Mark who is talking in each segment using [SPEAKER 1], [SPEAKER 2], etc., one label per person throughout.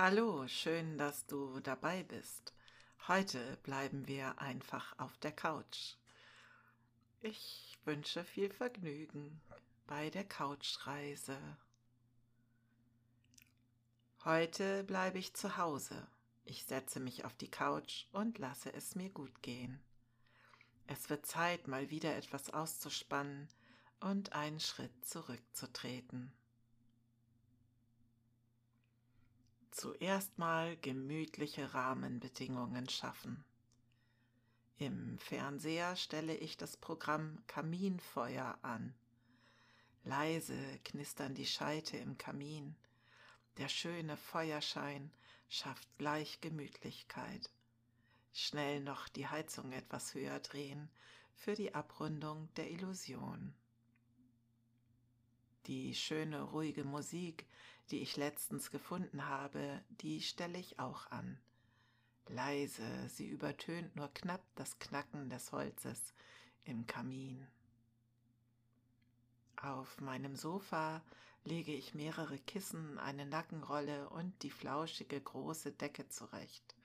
[SPEAKER 1] Hallo, schön, dass du dabei bist. Heute bleiben wir einfach auf der Couch. Ich wünsche viel Vergnügen bei der Couchreise. Heute bleibe ich zu Hause. Ich setze mich auf die Couch und lasse es mir gut gehen. Es wird Zeit, mal wieder etwas auszuspannen und einen Schritt zurückzutreten. Zuerst mal gemütliche Rahmenbedingungen schaffen. Im Fernseher stelle ich das Programm Kaminfeuer an. Leise knistern die Scheite im Kamin. Der schöne Feuerschein schafft gleich Gemütlichkeit. Schnell noch die Heizung etwas höher drehen für die Abrundung der Illusion. Die schöne, ruhige Musik, die ich letztens gefunden habe, die stelle ich auch an. Leise, sie übertönt nur knapp das Knacken des Holzes im Kamin. Auf meinem Sofa lege ich mehrere Kissen, eine Nackenrolle und die flauschige große Decke zurecht.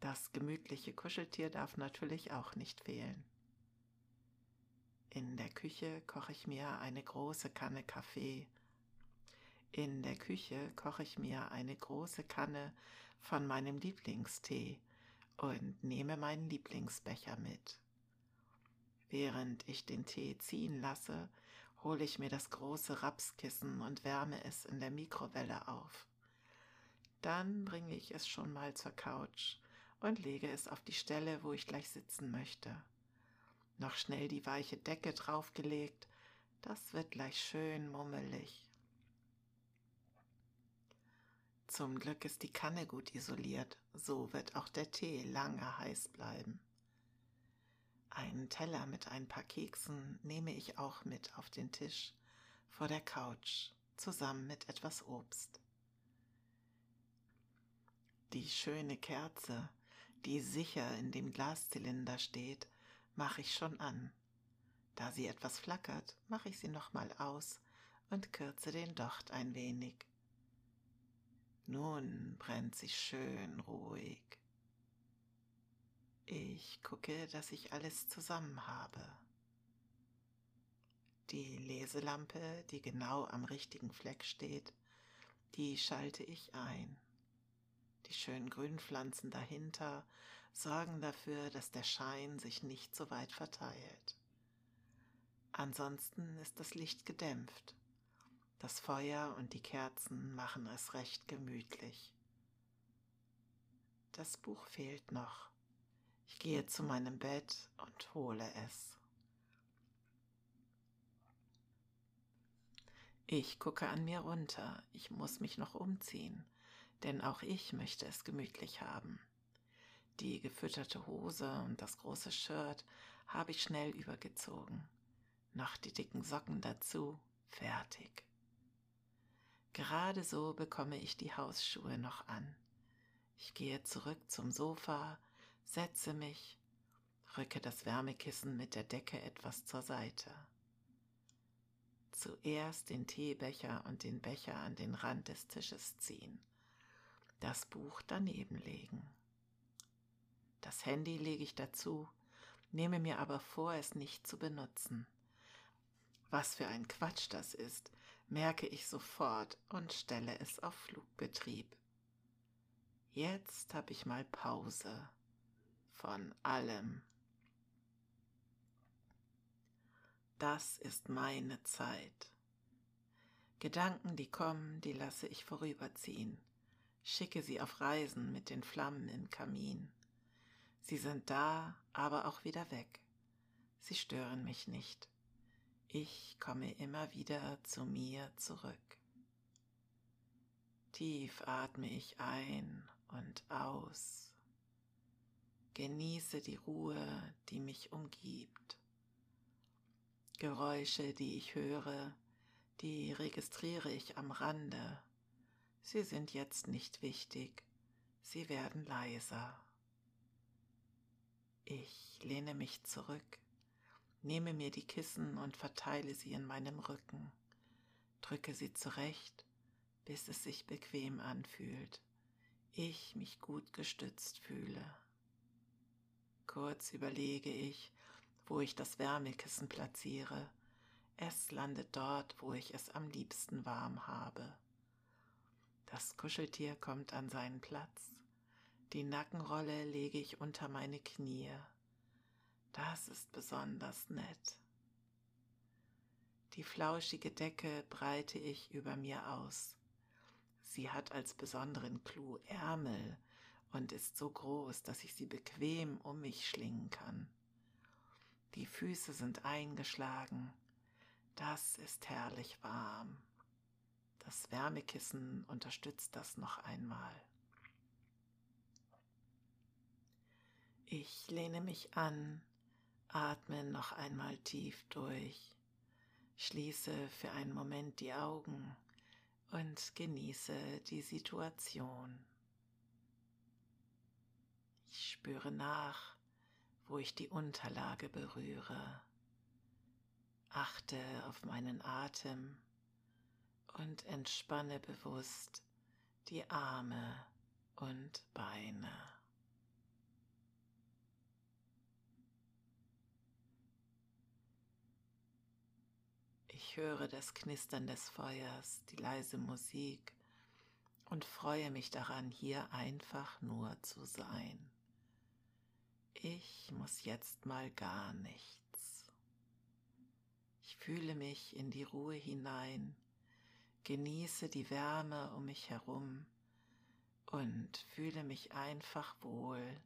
[SPEAKER 1] Das gemütliche Kuscheltier darf natürlich auch nicht fehlen. In der Küche koche ich mir eine große Kanne Kaffee. In der Küche koche ich mir eine große Kanne von meinem Lieblingstee und nehme meinen Lieblingsbecher mit. Während ich den Tee ziehen lasse, hole ich mir das große Rapskissen und wärme es in der Mikrowelle auf. Dann bringe ich es schon mal zur Couch und lege es auf die Stelle, wo ich gleich sitzen möchte noch schnell die weiche Decke draufgelegt, das wird gleich schön mummelig. Zum Glück ist die Kanne gut isoliert, so wird auch der Tee lange heiß bleiben. Einen Teller mit ein paar Keksen nehme ich auch mit auf den Tisch vor der Couch zusammen mit etwas Obst. Die schöne Kerze, die sicher in dem Glaszylinder steht, mache ich schon an. Da sie etwas flackert, mache ich sie nochmal aus und kürze den Docht ein wenig. Nun brennt sie schön ruhig. Ich gucke, dass ich alles zusammen habe. Die Leselampe, die genau am richtigen Fleck steht, die schalte ich ein. Die schönen Grünpflanzen dahinter sorgen dafür, dass der Schein sich nicht so weit verteilt. Ansonsten ist das Licht gedämpft. Das Feuer und die Kerzen machen es recht gemütlich. Das Buch fehlt noch. Ich gehe zu meinem Bett und hole es. Ich gucke an mir runter. Ich muss mich noch umziehen, denn auch ich möchte es gemütlich haben. Die gefütterte Hose und das große Shirt habe ich schnell übergezogen. Noch die dicken Socken dazu, fertig. Gerade so bekomme ich die Hausschuhe noch an. Ich gehe zurück zum Sofa, setze mich, rücke das Wärmekissen mit der Decke etwas zur Seite. Zuerst den Teebecher und den Becher an den Rand des Tisches ziehen, das Buch daneben legen. Das Handy lege ich dazu, nehme mir aber vor, es nicht zu benutzen. Was für ein Quatsch das ist, merke ich sofort und stelle es auf Flugbetrieb. Jetzt habe ich mal Pause von allem. Das ist meine Zeit. Gedanken, die kommen, die lasse ich vorüberziehen, schicke sie auf Reisen mit den Flammen im Kamin. Sie sind da, aber auch wieder weg. Sie stören mich nicht. Ich komme immer wieder zu mir zurück. Tief atme ich ein und aus. Genieße die Ruhe, die mich umgibt. Geräusche, die ich höre, die registriere ich am Rande. Sie sind jetzt nicht wichtig, sie werden leiser. Ich lehne mich zurück, nehme mir die Kissen und verteile sie in meinem Rücken, drücke sie zurecht, bis es sich bequem anfühlt, ich mich gut gestützt fühle. Kurz überlege ich, wo ich das Wärmekissen platziere. Es landet dort, wo ich es am liebsten warm habe. Das Kuscheltier kommt an seinen Platz. Die Nackenrolle lege ich unter meine Knie. Das ist besonders nett. Die flauschige Decke breite ich über mir aus. Sie hat als besonderen Clou Ärmel und ist so groß, dass ich sie bequem um mich schlingen kann. Die Füße sind eingeschlagen. Das ist herrlich warm. Das Wärmekissen unterstützt das noch einmal. Ich lehne mich an, atme noch einmal tief durch, schließe für einen Moment die Augen und genieße die Situation. Ich spüre nach, wo ich die Unterlage berühre. Achte auf meinen Atem und entspanne bewusst die Arme und Beine. Ich höre das Knistern des Feuers, die leise Musik und freue mich daran, hier einfach nur zu sein. Ich muss jetzt mal gar nichts. Ich fühle mich in die Ruhe hinein genieße die Wärme um mich herum und fühle mich einfach wohl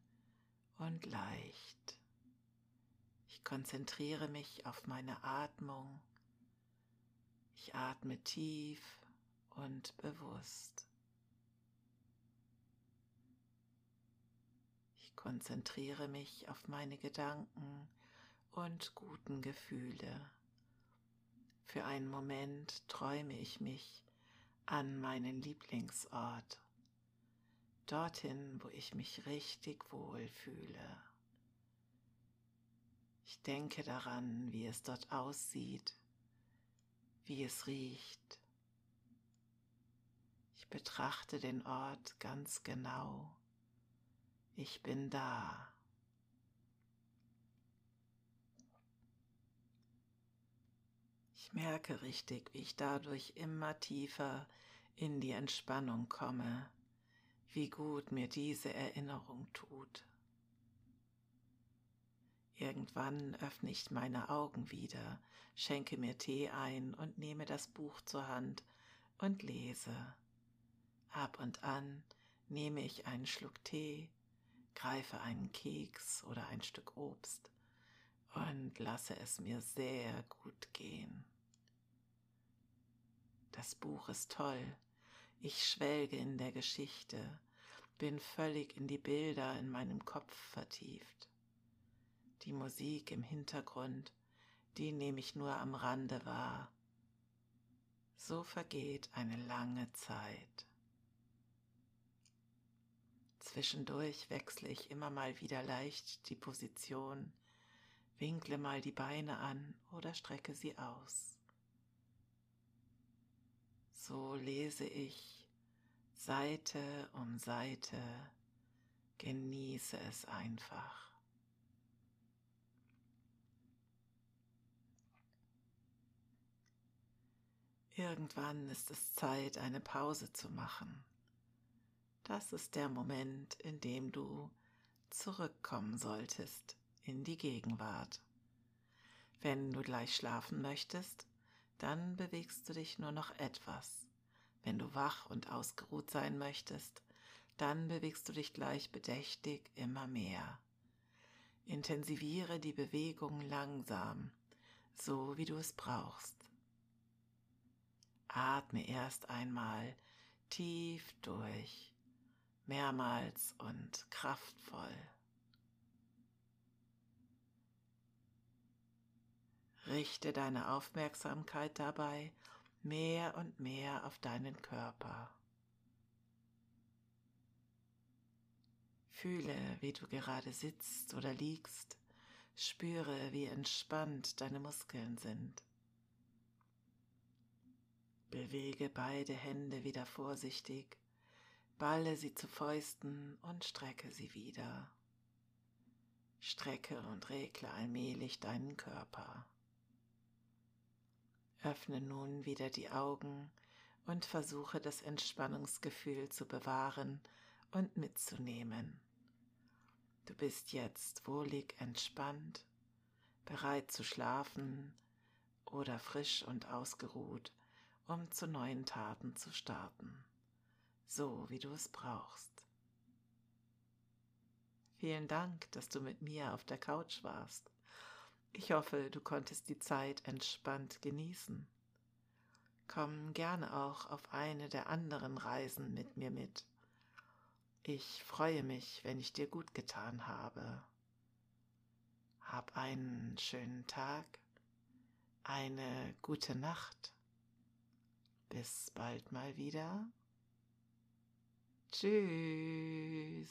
[SPEAKER 1] und leicht. Ich konzentriere mich auf meine Atmung. Ich atme tief und bewusst. Ich konzentriere mich auf meine Gedanken und guten Gefühle. Für einen Moment träume ich mich an meinen Lieblingsort, dorthin, wo ich mich richtig wohl fühle. Ich denke daran, wie es dort aussieht, wie es riecht. Ich betrachte den Ort ganz genau. Ich bin da. Ich merke richtig, wie ich dadurch immer tiefer in die Entspannung komme, wie gut mir diese Erinnerung tut. Irgendwann öffne ich meine Augen wieder, schenke mir Tee ein und nehme das Buch zur Hand und lese. Ab und an nehme ich einen Schluck Tee, greife einen Keks oder ein Stück Obst und lasse es mir sehr gut gehen. Das Buch ist toll. Ich schwelge in der Geschichte, bin völlig in die Bilder in meinem Kopf vertieft. Die Musik im Hintergrund, die nehme ich nur am Rande wahr. So vergeht eine lange Zeit. Zwischendurch wechsle ich immer mal wieder leicht die Position, winkle mal die Beine an oder strecke sie aus. So lese ich Seite um Seite, genieße es einfach. Irgendwann ist es Zeit, eine Pause zu machen. Das ist der Moment, in dem du zurückkommen solltest in die Gegenwart. Wenn du gleich schlafen möchtest, dann bewegst du dich nur noch etwas. Wenn du wach und ausgeruht sein möchtest, dann bewegst du dich gleich bedächtig immer mehr. Intensiviere die Bewegung langsam, so wie du es brauchst. Atme erst einmal tief durch, mehrmals und kraftvoll. Richte deine Aufmerksamkeit dabei mehr und mehr auf deinen Körper. Fühle, wie du gerade sitzt oder liegst. Spüre, wie entspannt deine Muskeln sind. Bewege beide Hände wieder vorsichtig, Balle sie zu Fäusten und strecke sie wieder. Strecke und regle allmählich deinen Körper. Öffne nun wieder die Augen und versuche das Entspannungsgefühl zu bewahren und mitzunehmen. Du bist jetzt wohlig entspannt, bereit zu schlafen oder frisch und ausgeruht, um zu neuen Taten zu starten, so wie du es brauchst. Vielen Dank, dass du mit mir auf der Couch warst. Ich hoffe, du konntest die Zeit entspannt genießen. Komm gerne auch auf eine der anderen Reisen mit mir mit. Ich freue mich, wenn ich dir gut getan habe. Hab einen schönen Tag, eine gute Nacht. Bis bald mal wieder. Tschüss.